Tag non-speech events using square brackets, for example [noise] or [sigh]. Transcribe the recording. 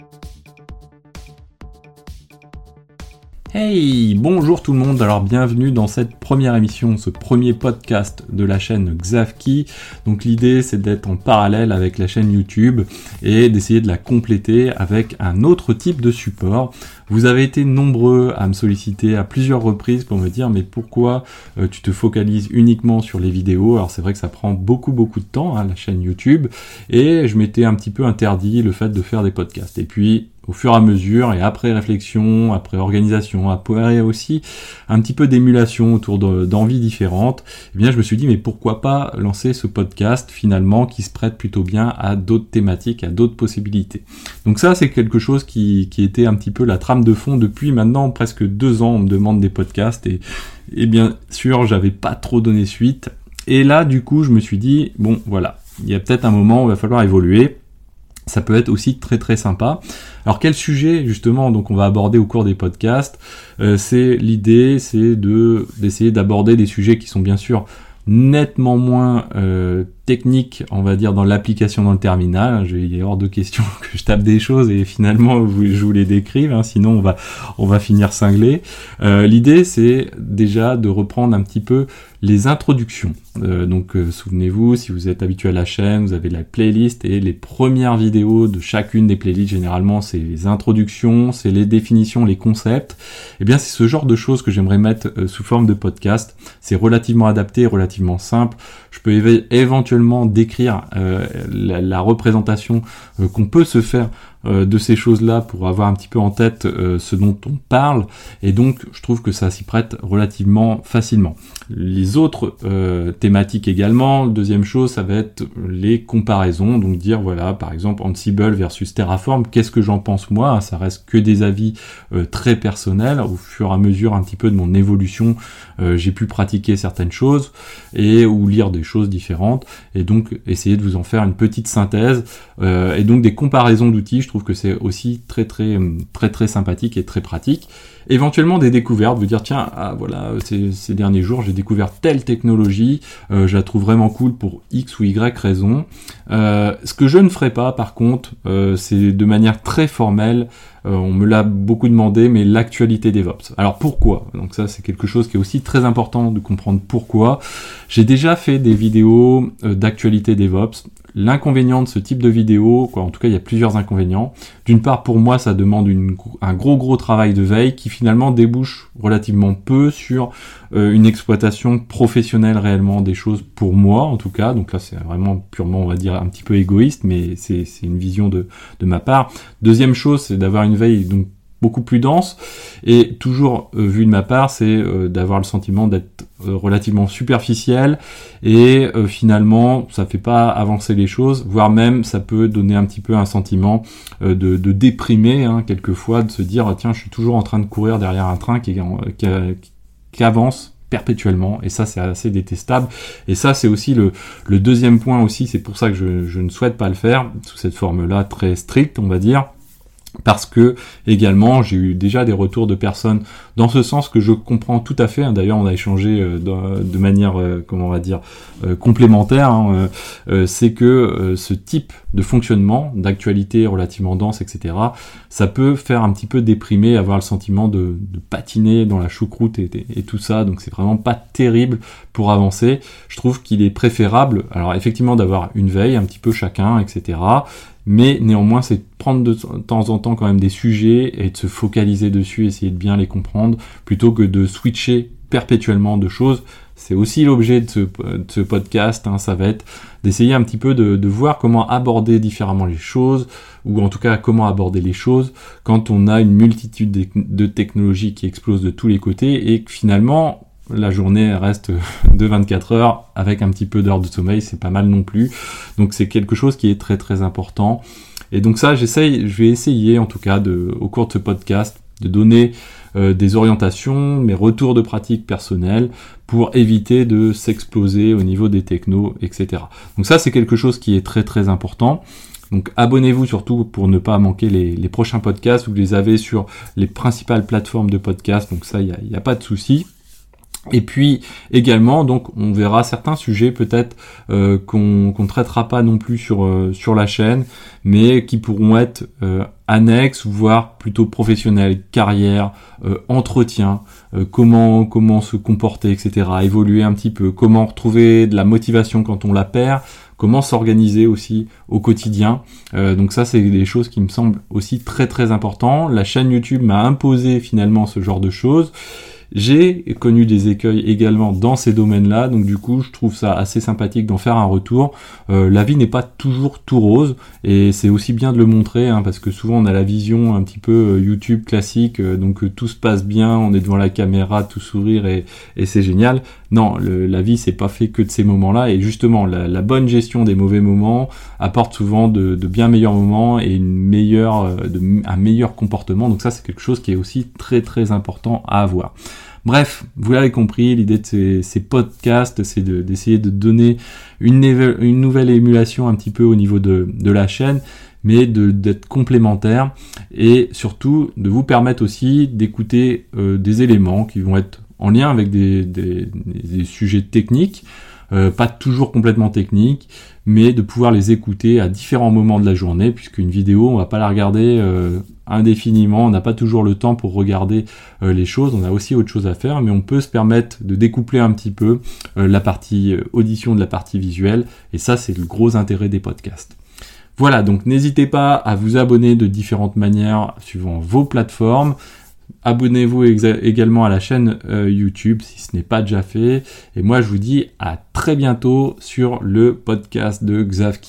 Thank you. Hey, bonjour tout le monde, alors bienvenue dans cette première émission, ce premier podcast de la chaîne Xavki. Donc l'idée c'est d'être en parallèle avec la chaîne YouTube et d'essayer de la compléter avec un autre type de support. Vous avez été nombreux à me solliciter à plusieurs reprises pour me dire mais pourquoi euh, tu te focalises uniquement sur les vidéos? Alors c'est vrai que ça prend beaucoup beaucoup de temps, hein, la chaîne YouTube, et je m'étais un petit peu interdit le fait de faire des podcasts. Et puis au fur et à mesure et après réflexion, après organisation, après aussi un petit peu d'émulation autour d'envies différentes, eh bien je me suis dit mais pourquoi pas lancer ce podcast finalement qui se prête plutôt bien à d'autres thématiques, à d'autres possibilités. Donc ça c'est quelque chose qui, était un petit peu la trame de fond depuis maintenant presque deux ans on me demande des podcasts et, et bien sûr j'avais pas trop donné suite. Et là du coup je me suis dit bon voilà, il y a peut-être un moment où il va falloir évoluer ça peut être aussi très très sympa. Alors quel sujet justement donc on va aborder au cours des podcasts? Euh, C'est l'idée, c'est de d'essayer d'aborder des sujets qui sont bien sûr nettement moins euh, techniques, on va dire, dans l'application dans le terminal. Il a hors de question [laughs] que je tape des choses et finalement je vous les décrive, hein, sinon on va, finir cinglé. Euh, l'idée c'est déjà de reprendre un petit peu les introductions. Euh, donc euh, souvenez-vous, si vous êtes habitué à la chaîne, vous avez la playlist et les premières vidéos de chacune des playlists, généralement c'est les introductions, c'est les définitions, les concepts. Et eh bien c'est ce genre de choses que j'aimerais mettre sous forme de podcast. C'est relativement adapté, relativement simple. Je peux éventuellement décrire la, la, représentation qu'on peut se faire euh, de ces choses-là pour avoir un petit peu en tête euh, ce dont on parle. Et donc je trouve que ça s'y prête relativement facilement. Les autres euh, thématiques également, deuxième chose ça va être les comparaisons, donc dire voilà par exemple Ansible versus Terraform, qu'est-ce que j'en pense moi, ça reste que des avis très personnels, au fur et à mesure un petit peu de mon évolution j'ai pu pratiquer certaines choses et ou lire des choses différentes. Et donc essayer de vous en faire une petite synthèse. Et donc des comparaisons d'outils trouve que c'est aussi très très très très sympathique et très pratique. Éventuellement des découvertes, vous dire tiens ah, voilà ces, derniers jours j'ai découvert telle technologie, euh, je la trouve vraiment cool pour x ou y raison. Euh, ce que je ne ferai pas par contre, euh, c'est de manière très formelle. on me l'a beaucoup demandé, mais l'actualité DevOps. Alors pourquoi? Donc ça c'est quelque chose qui est aussi très important de comprendre pourquoi. J'ai déjà fait des vidéos d'actualité DevOps L'inconvénient de ce type de vidéo, quoi, en tout cas il y a plusieurs inconvénients. D'une part pour moi ça demande un gros gros travail de veille qui finalement débouche relativement peu sur euh, une exploitation professionnelle réellement des choses pour moi en tout cas. Donc là c'est vraiment purement on va dire un petit peu égoïste mais c'est une vision de, de ma part. Deuxième chose c'est d'avoir une veille donc beaucoup plus dense. Et toujours euh, vu de ma part, c'est euh, d'avoir le sentiment d'être euh, relativement superficiel. Et finalement ça fait pas avancer les choses, voire même ça peut donner un petit peu un sentiment de, de, déprimer hein, quelquefois, de se dire ah, tiens je suis toujours en train de courir derrière un train qui, qui, qui avance perpétuellement. Et ça c'est assez détestable. Et ça c'est aussi le, le, deuxième point aussi. C'est pour ça que je, je ne souhaite pas le faire sous cette forme là très stricte on va dire parce que également j'ai eu déjà des retours de personnes dans ce sens que je comprends tout à fait. Hein. D'ailleurs, on a échangé euh, de, manière, euh, comment on va dire, euh, complémentaire. Hein. c'est que ce type de fonctionnement, d'actualité relativement dense, etc., ça peut faire un petit peu déprimer, avoir le sentiment de, patiner dans la choucroute et, et tout ça. Donc c'est vraiment pas terrible pour avancer. Je trouve qu'il est préférable, alors effectivement, d'avoir une veille un petit peu chacun, etc mais néanmoins c'est prendre de temps en temps quand même des sujets et de se focaliser dessus, essayer de bien les comprendre, plutôt que de switcher perpétuellement de choses. C'est aussi l'objet de ce, podcast, hein, ça va être d'essayer un petit peu de, voir comment aborder différemment les choses, ou en tout cas comment aborder les choses quand on a une multitude de, de technologies qui explosent de tous les côtés et que finalement la journée reste [laughs] de 24 heures avec un petit peu d'heures de sommeil, c'est pas mal non plus. Donc c'est quelque chose qui est très très important. Et donc ça, j'essaye, je vais essayer en tout cas de, au cours de ce podcast, de donner euh, des orientations, mes retours de pratique personnels pour éviter de s'exploser au niveau des technos, etc. Donc ça, c'est quelque chose qui est très très important. Donc abonnez-vous surtout pour ne pas manquer les, prochains podcasts. Vous les avez sur les principales plateformes de podcast. Donc ça, il n'y a, pas de souci. Et puis également, donc on verra certains sujets peut-être euh, qu'on ne traitera pas non plus sur, euh, sur la chaîne, mais qui pourront être euh, annexes, voire plutôt professionnels, carrière, entretien, comment, comment se comporter, etc. Évoluer un petit peu, comment retrouver de la motivation quand on la perd, comment s'organiser aussi au quotidien. donc ça, c'est des choses qui me semblent aussi très très importantes. La chaîne YouTube m'a imposé finalement ce genre de choses. J'ai connu des écueils également dans ces domaines-là, donc du coup je trouve ça assez sympathique d'en faire un retour. Euh, la vie n'est pas toujours tout rose, et c'est aussi bien de le montrer, hein, parce que souvent on a la vision un petit peu euh, YouTube classique, euh, donc tout se passe bien, on est devant la caméra, tout sourire et, c'est génial. Non, la vie c'est pas fait que de ces moments-là, et justement la, bonne gestion des mauvais moments apporte souvent de, bien meilleurs moments et une meilleure, un meilleur comportement. Donc ça c'est quelque chose qui est aussi très très important à avoir. Bref, vous l'avez compris, l'idée de ces, podcasts, c'est d'essayer de, donner une, nouvelle émulation un petit peu au niveau de, la chaîne, mais d'être complémentaire et surtout de vous permettre aussi d'écouter euh, des éléments qui vont être en lien avec des, sujets techniques, euh, pas toujours complètement techniques, mais de pouvoir les écouter à différents moments de la journée, puisqu'une vidéo, on va pas la regarder euh, indéfiniment, on n'a pas toujours le temps pour regarder euh, les choses, on a aussi autre chose à faire, mais on peut se permettre de découpler un petit peu la partie audition de la partie visuelle, et ça c'est le gros intérêt des podcasts. Voilà, donc n'hésitez pas à vous abonner de différentes manières suivant vos plateformes. Abonnez-vous également à la chaîne YouTube si ce n'est pas déjà fait. Et moi je vous dis à très bientôt sur le podcast de Xavki.